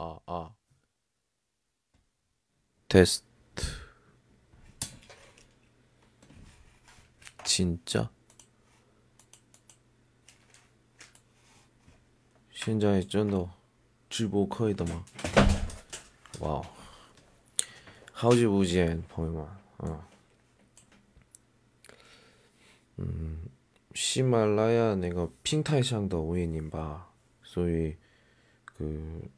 아, 아. 테스트. 진짜? 신장이 쩐더 주보 커이더만. 와우. 하우지 우지엔 범위만. 어. 음, 히말라야 내가 핑타이샹더 오이님 바. 소위 그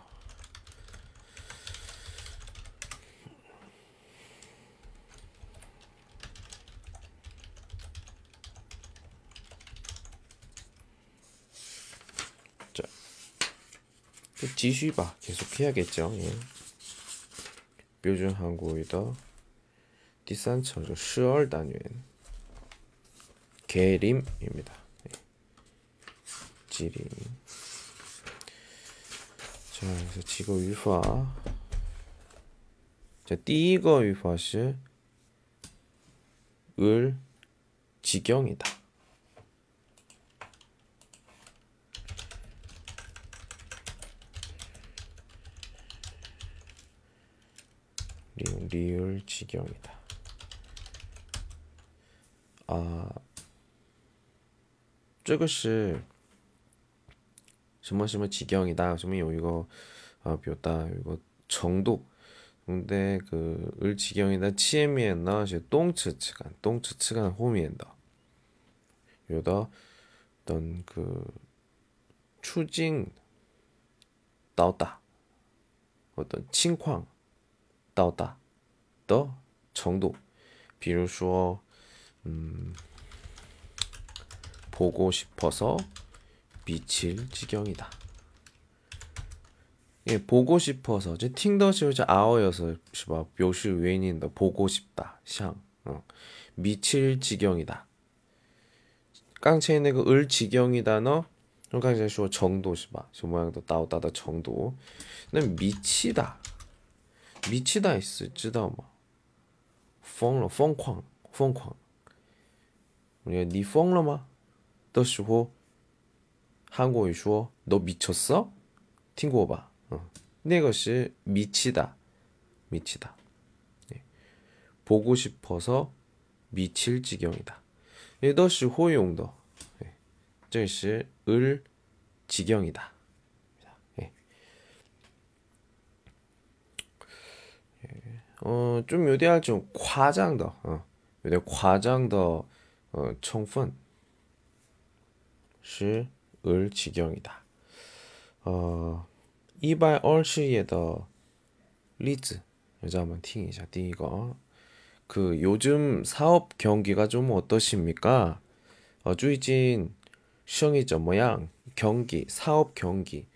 继续吧. 계속 해야겠죠. 예. 标准 한국어 第三册就12单元 계림입니다. 지리. 자, 그래서 지거 유화. 자, 第一个 유화是 을 지경이다. 리을, 리을 지경이다. 아, 这个是什么什么지경이다什么有一个啊表达有一个程度근데그을지경이다前面呢是动词词干动词词干后面的有的等그处境到达어떤칭황 到达的程度比如说嗯보고싶어서 미칠 지경이다. 예, 보고 싶어서 제 팅더시오자 아어여서 시바 묘시 외인인다 보고 싶다 샹 어. 미칠 지경이다. 깡체에 그을 지경이다 너 깡체 시 정도 시바 시 모양도 따오다다 정도. 그 미치다 미치다 있을 知道吗疯了疯狂疯狂你你疯了吗的时候韩国语说너 미쳤어? 听过吧? 어. 那个是 미치다. 미치다. 네. 보고 싶어서 미칠 지경이다. 也都是会用的. 네. 这是을 지경이다. 어, 좀 요대할 좀 과장 더, 어, 요대 과장 더, 어, 청분. 시, 을 지경이다. 어, 이발 얼시에더 리즈. 여자 한번 팅이자, 띵이거. 그, 요즘 사업 경기가 좀 어떠십니까? 어, 주이진, 시험이죠, 모양, 경기, 사업 경기.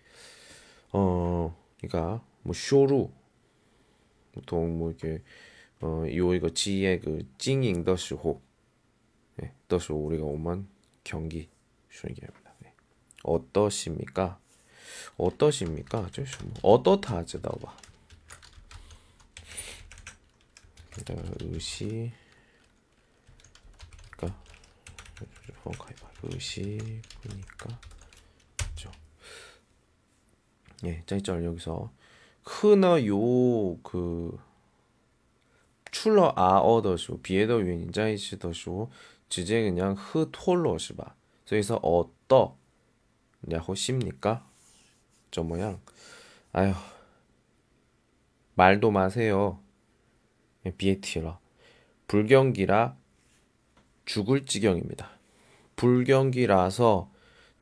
어, 그니까, 뭐, 쇼루, 보통 뭐 이렇게 어, 요이거 지의 그 찡잉 더시호 네, 예, 더시호 우리가 오만 경기 얘기합니다. 네. 어떠십니까? 어떠십니까? 어떠다 하지다봐. 일단 의시 그니까 펑카이바 의시 보니까 그렇죠. 예, 짜이짤 여기서 흐너 요그 출러 아어더쇼 비에더 유인 자이시더쇼 주제 그냥 흐톨러是吧 그래서 어떠. 냐고 십니까? 저 모양. 아휴. 말도 마세요. 비에티러. 불경기라 죽을 지경입니다. 불경기라서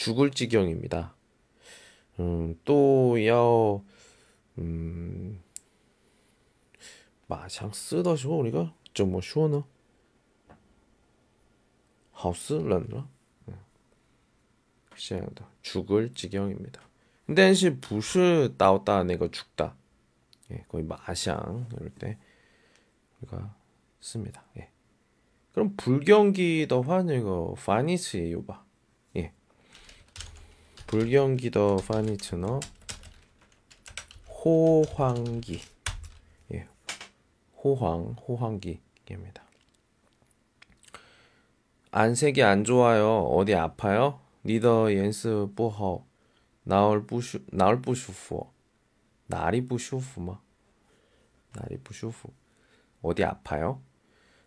죽을 지경입니다. 음, 또要 음, 马上死的时候，那个怎么说呢？好死人了，嗯，这样的 죽을 지경입니다. 但是不是到达那个죽다, 예, 거의 마상 이럴 때 우리가 씁니다. 예. 그럼 불경기더 환이거 파니츠예요 봐. 예. 불경기 더 파니츠너 호황기. 예. 호황, 호황기입니다. 안색이 안 좋아요. 어디 아파요? 리더 연스 뽀허. 나얼 부슈 나얼 부슈프. 날이 부슈프마. 날이 부슈프. 어디 아파요?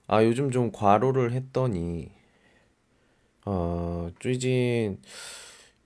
아, 요즘 좀 과로를 했더니 어, 最近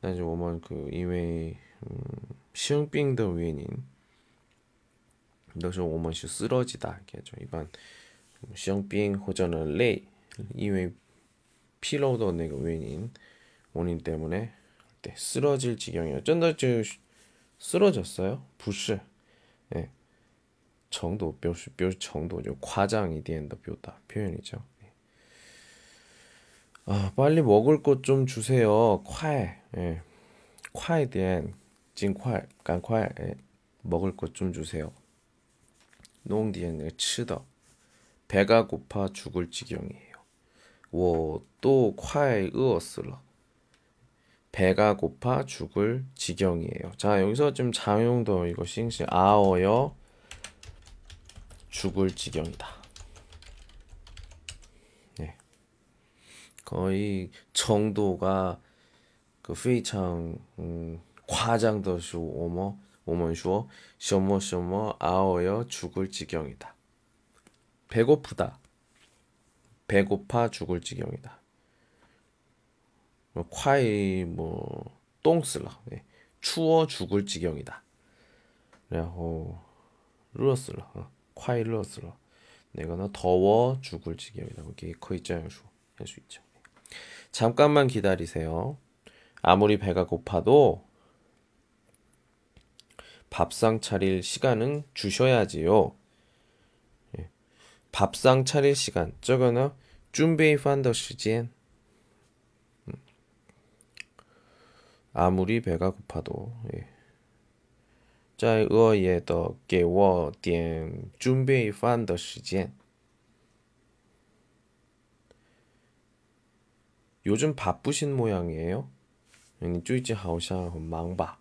但是我们그因为嗯生病的原因都是我们是쓰러지다 죠。 一般生病或者呢累，因为疲劳的那个原因원인때문에네쓰러질지경이에요真的就쓰러졌어요不是예 정도 표시 표시 정도죠. 과장이 된다 표다 표현이죠. 아, 빨리 먹을 것 좀 주세요. 콰에. 예. 콰에 대한 징콰, 간콰 예. 먹을 것 좀 주세요. 농디엔 치더. 배가 고파 죽을 지경이에요. 워또 콰에 으었으러. 배가 고파 죽을 지경이에요. 자, 여기서 좀 자용도 이거 싱싱 아어여 죽을 지경이다. 거의 정도가 그 非常 음, 과장더슈 오머 오먼슈어 셔머셔머 아어여 죽을 지경이다. 배고프다. 배고파 죽을 지경이다. 뭐, 콰이 뭐 똥슬러 네. 추워 죽을 지경이다. 然后热死了 어. 快乐死了. 내가 너 더워 죽을 지경이다. 이게 거의 짜양수 할수 있죠. 잠깐만 기다리세요. 아무리 배가 고파도 밥상 차릴 시간은 주셔야지요. 예. 밥상 차릴 시간. 저거는 준비 판더 시간. 음. 아무리 배가 고파도 예. 在饿也的给我点准备饭的时间。 요즘 바쁘신 모양이에요? 你最近好像很忙吧?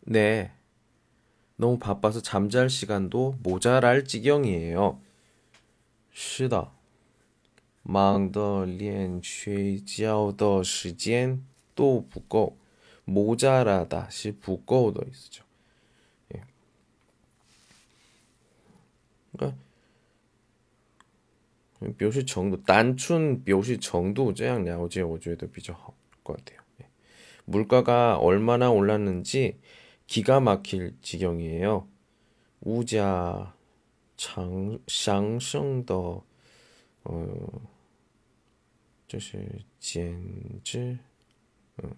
네. 너무 바빠서 잠잘 시간도 모자랄 지경이에요. 是的.忙得连睡觉的时间都不够. 모자라다 시 부꺼워도 있죠. 예. 그러니까 表示 정도, 단춘 表示 정도 这样了解我觉得比较好것 같아요. 예. 물가가 얼마나 올랐는지 기가 막힐 지경이에요. 우자 장, 上升的 어, 就是简直 음.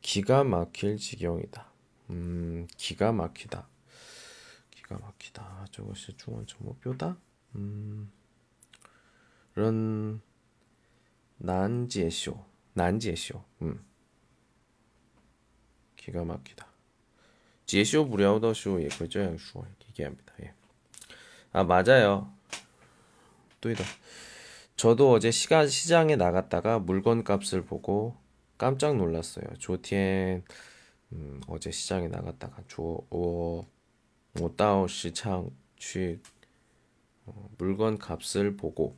기가 막힐 지경이다. 음, 기가 막히다. 기가 막히다. 저것이 중원 정목표다. 음, 런 난제쇼, 난제쇼. 음, 기가 막히다. 제쇼 무려더쇼 예, 그저양쇼 얘기합니다. 예. 아 맞아요. 또이다. 저도 어제 시가 시장에 나갔다가 물건 값을 보고 깜짝 놀랐어요. 조티엔 음, 어제 시장에 나갔다가 조어 오다오 시장 취 어, 물건 값을 보고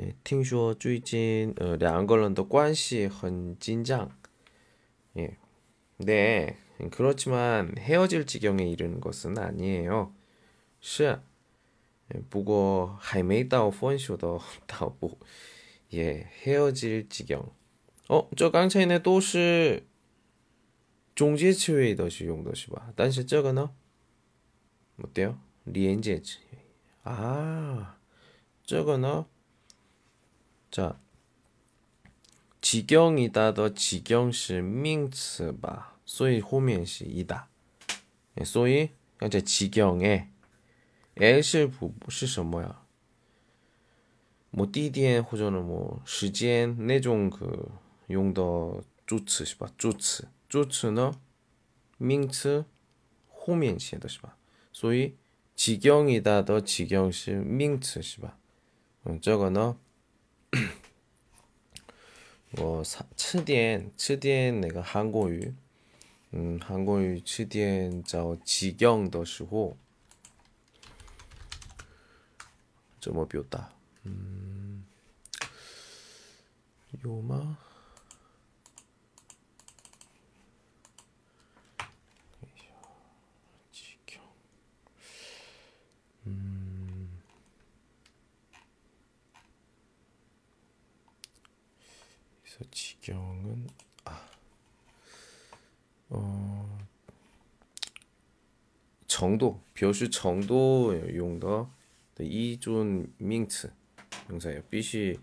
哎，听说最近呃两个人的关系很紧张， 예. 네. 그렇지만 헤어질 지경에 이르는 것은 아니에요. 是. 예, 不过还没到分手的到不 예, 헤어질 지경. 어, 这刚才呢都是中介词汇的使用的是吧？但是这个呢？ 어때요? 连接词. 아, 这个呢? 자, 지경이다 더 지경是 名词吧, 所以后面是一다. 所以在 지경에 L是什么呀? 뭐 地点或者呢 뭐 时间那种个用的助词是吧？助词，助词呢名词后面写的是吧？所以 지경이다 더 지경是 名词是吧？ 嗯，这个呢， 我词典词典那个韩国语，嗯，韩国语词典找지경的时候怎么表达？嗯，有吗？ 지경은 아, 어, 정도, 表示 정도 用的 이존 명词 명사예요. 必须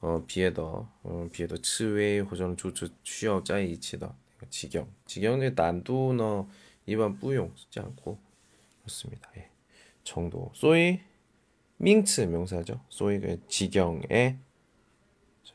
어, 别的 어, 别的词汇或者助词需要在一起的 지경. 지경의 난도는 일반 不用쓰지 않고 그렇습니다. 예. 정도. 所以 명词명사죠. 所以그 지경에 자,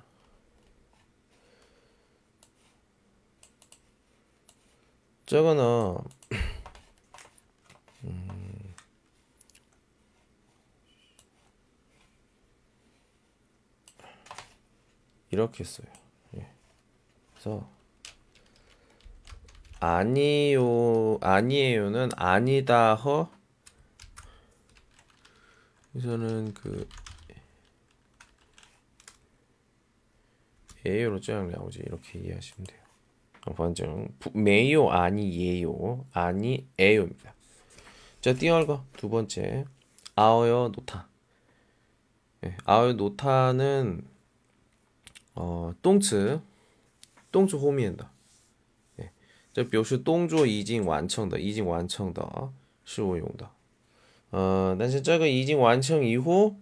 저거는 음, 이렇게 써요. 예. 그래서 아니요 아니에요는 아니다 허 여기서는 그 에요로 쫙 나오지 이렇게 이해하시면 돼요. 反正没有 아니예요 아니에요입니다. 자, 第二个두 번째 아어요 노타. 네, 아어요 노타는 어, 动词动词后面的 네, 这表示动作已经完成的已经完成的是我用的 어, 但是这个已经完成以后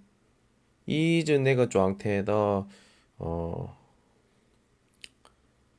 一直那个状态的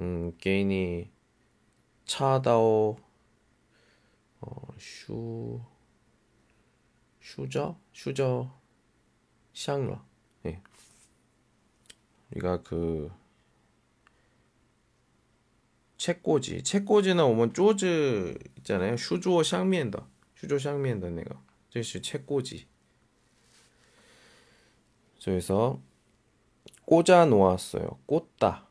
음, 개인이 차다오 어, 슈 슈저? 슈저 샹러 예. 우리가 그 책꽂이 책꽂이는 오면 쪼즈 있잖아요. 슈조 샹미엔더. 슈조 샹미엔더 내가. 这是 책꽂이. 그래서 꽂아 놓았어요. 꽂다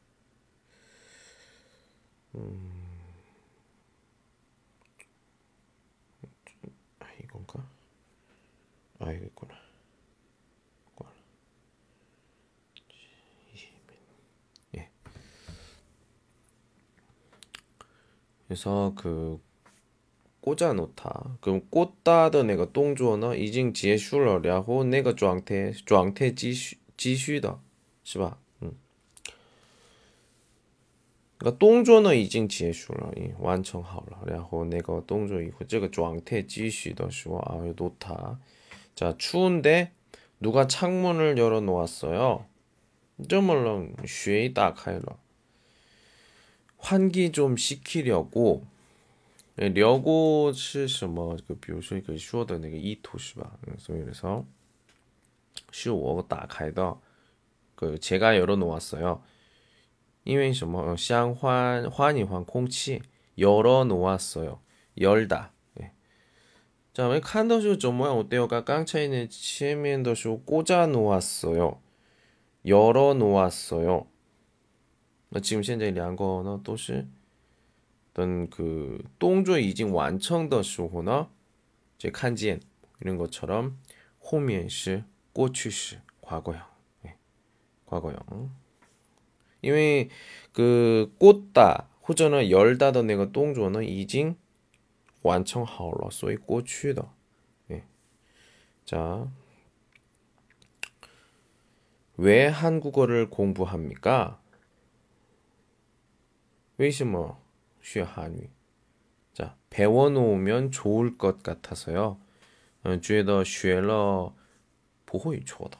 음, 아, 이건가? 아, 이거 있구나. 예. 그래서 그 꽂아놓다. 그럼 꽂다던 애가 똥주어나 이징 지에 슐러 랴호 내가 조앙태 조앙태 지슈 지슈다. 是吧？ 까 动作呢已经结束了，完成好了。然后那个动作以后这个状态继续的时候啊， 놓다. 자, 추운데 누가 창문을 열어 놓았어요. 这么冷,雪打开了. 환기 좀 시키려고 려고是什么？就比如说一个说的那个意图是吧？所以그래서是我打开的，그 제가 열어 놓았어요. 因为什么相换换一换空气 열어 놓았어요. 열다. 예. 자, 왜 칸더쇼 좀 모양 어때요? 깡차이는 치면더쇼 꽂아 놓았어요. 열어 놓았어요. 지금 현재 两个呢都是等그动作已经完成的时候呢，这看见 이런 것처럼 后面是过去式 과거형. 예. 과거형. 因为그 꽂다 호전은 열다던 내가 동조는 이징 완성好了 所以 过去的 예. 자. 왜 한국어를 공부합니까? 为什么学韩语? 자, 배워 놓으면 좋을 것 같아서요. 觉得学了不会错的。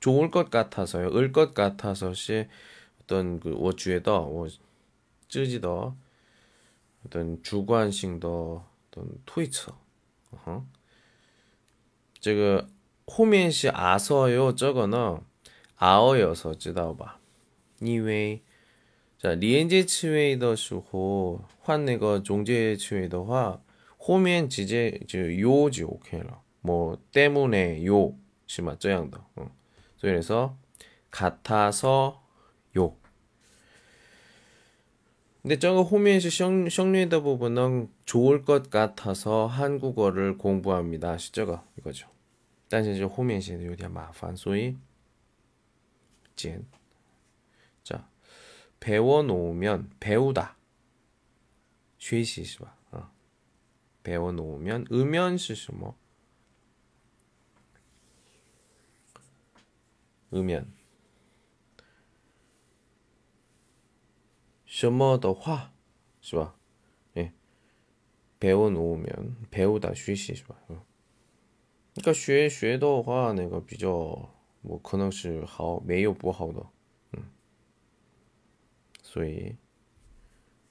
좋을 것 같아서요. 을 것 같아서시 어떤 그 워주에더 워 쯔지더 어떤 주관性的 어떤 토이처. 어허. 这个后面是 아서요. 저거는 아어여서 知道吧?因为 자, 连接词尾的时候换那个中介词尾的话后面直接就요지 OK了뭐 때문에 요是吗这样的 어. 그래서 같아서 요. 근데 저거 호면시 성리다 부분은 좋을 것 같아서 한국어를 공부합니다. 시저가 이거죠. 但是后面写的有点麻烦所以简 자, 배워 놓으면 배우다. 学习是吧? 어. 배워 놓으면 음연是什么? 음연 什么的话是吧? 예. 배워 놓으면 배우다 学习是吧? 어. 그러니까 学学的话那个比较뭐可能是好没有不好的 음. 所以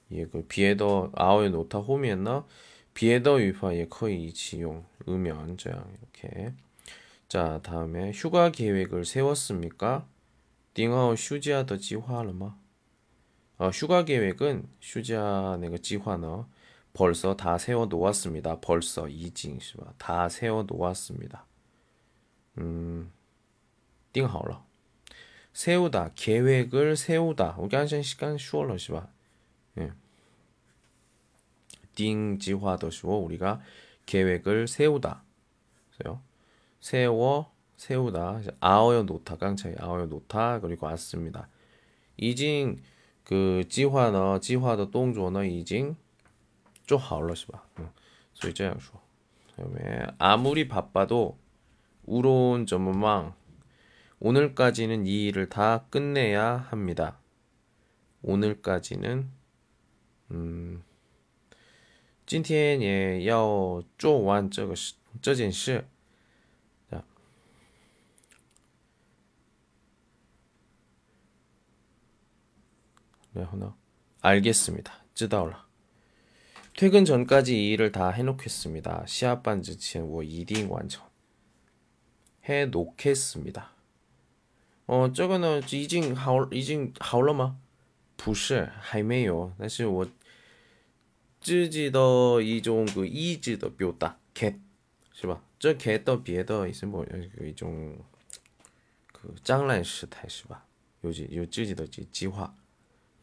也个别的아오의 노타后面呢别的语法也可以一起用 자, 다음에 휴가 계획을 세웠습니까? 딩하오 휴지하더 지화르마? 어, 휴가 계획은 휴지하네가 그 지화너 벌써 다 세워 놓았습니다. 벌써 이징시바 다 세워 놓았습니다. 음, 딩하오라. 세우다 계획을 세우다. 우리 한시 시간 쉬월러 시바. 예. 딩 지화더시고 우리가 계획을 세우다. 그래요. 세워 세우다 아어여 놓다 깡차이 아어여 놓다 그리고 왔습니다. 이징 그 지화너 지화의 动作呢 이징 做好了是吧? 응. 所以这样说. 그다음에 아무리 바빠도 우로운 점망 오늘까지는 이 일을 다 끝내야 합니다. 오늘까지는 음 今天也要做完这个这件事 하나 알겠습니다. 知道了. 퇴근 전까지 이 일을 다 해놓겠습니다. 시합반 지치엔 워 이딩 완전. 해 놓겠습니다. 어, 这个呢已经好已经好了吗不是还没有但是我自己的一种个意志的表达 get 是吧这 get 到别的意思么一种그 장난 时态是吧有有自己的计划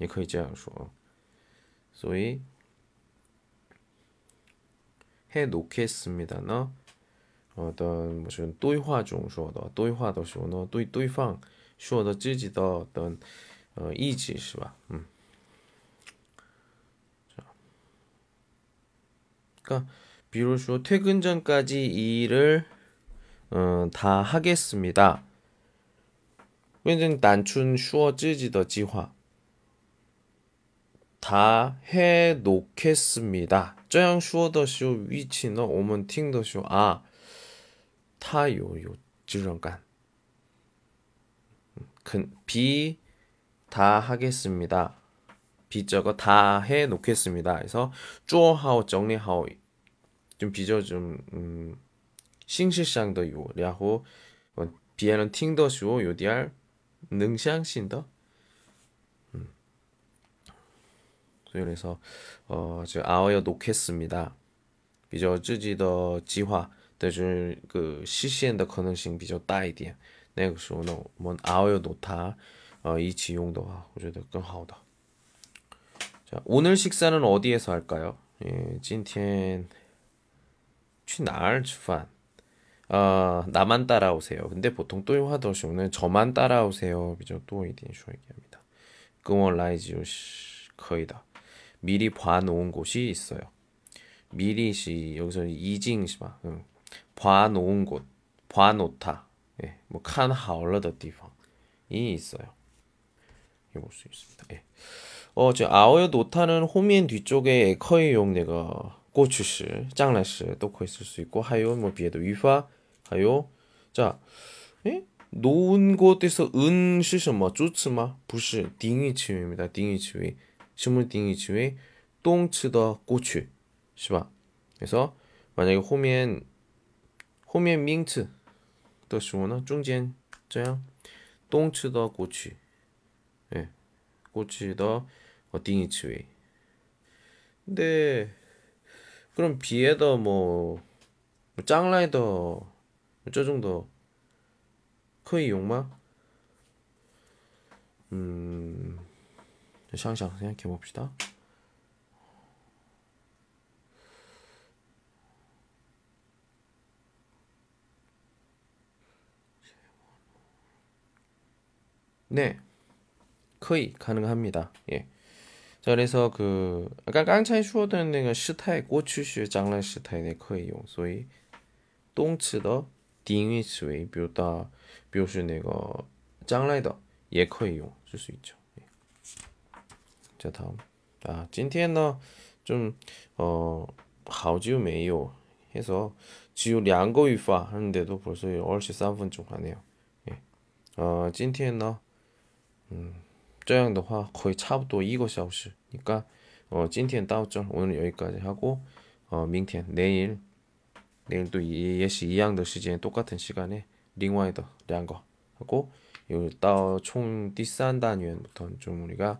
也可以这样说所以 해 놓겠습니다는 어떤 무슨 对话中说的对话的时候呢对对方说的自己的어떤 어, 의지 是吧 음. 자. 그러니까 比如说 퇴근 전까지 이 일을 어, 다 하겠습니다. 变成单纯说自己的计划 다 해놓겠습니다. 这样说的时候，语气呢，我们听的时候啊，他有有这种感，비 다 하겠습니다. 비저거 다 해놓겠습니다. 그래서 做好 정리하고 좀 비저 좀 음, 形式上的有，然后别人听的时候有点能相信的。 그래서 어, 저 아어여 놓겠습니다. 比较自己的计划的就是个实现的可能性比较大一点那个时候呢我们熬夜놓它呃一起用的话我觉得更好的 자, 오늘 식사는 어디에서 할까요? 예, 今天去哪儿吃饭? 어, 나만 따라오세요. 근데 보통 또이화더쇼는 저만 따라오세요. 비죠 또一点说 얘기합니다. 跟我来就可以的. 미리 봐놓은 곳이 있어요. 미리시 여기서 이징시마 응. 봐놓은 곳, 봐놓다, 예, 뭐 칸하얼러더디팡이 있어요. 볼수 있습니다. 예. 어, 지 아오요 노타는 호미엔 뒤쪽에 커이 용내가 꼬추시, 짱라시 또커 있을 수 있고 하요 뭐 비에도 위파 하요 자, 예? 놓은 곳에서 은시 뭐 쭈츠마 부시 딩이치입니다. 딩이 치유. 스물띵이치웨 똥츠더 꼬추 시바. 그래서 만약에 호면 호면 밍츠 더 시원은 중간 这样똥츠더 꼬추. 예 꼬추더 어띵이치웨 근데 그럼 비에더 뭐, 뭐 짱라이더 뭐 저 정도 거의 욕마? 음 샹샹 생각해 봅시다. 네, 거의 가능합니다. 예. 자, 그래서 그 아까 깡차이 슈어드는 내가 시타의 고추슈 장난 시타의 네, 거의 용, 소위 동치더 딩위치웨이 묘다 묘슈 내가 장라이더 예 거의 용 쓸 수 있죠. 자 다음. 아 찐티엔너 좀어 하우지우 메이오 해서 지우 양거 위파 하는데도 벌써 13분 좀 가네요. 예. 어 찐티엔너 음 저양 더화 거의 차부터 이거 샤우시니까 어 찐티엔 따오점 오늘 여기까지 하고 어 밍티엔 내일 내일 또 예시 이양더 시즌 똑같은 시간에 링와이더 양거 하고 요 따오 총第三단위부터는 좀 우리가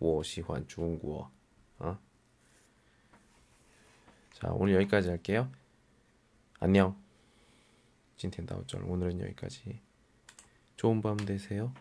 我喜欢中国 자, 오늘 여기까지 할게요. 안녕. 今天到这 오늘은 여기까지. 좋은 밤 되세요.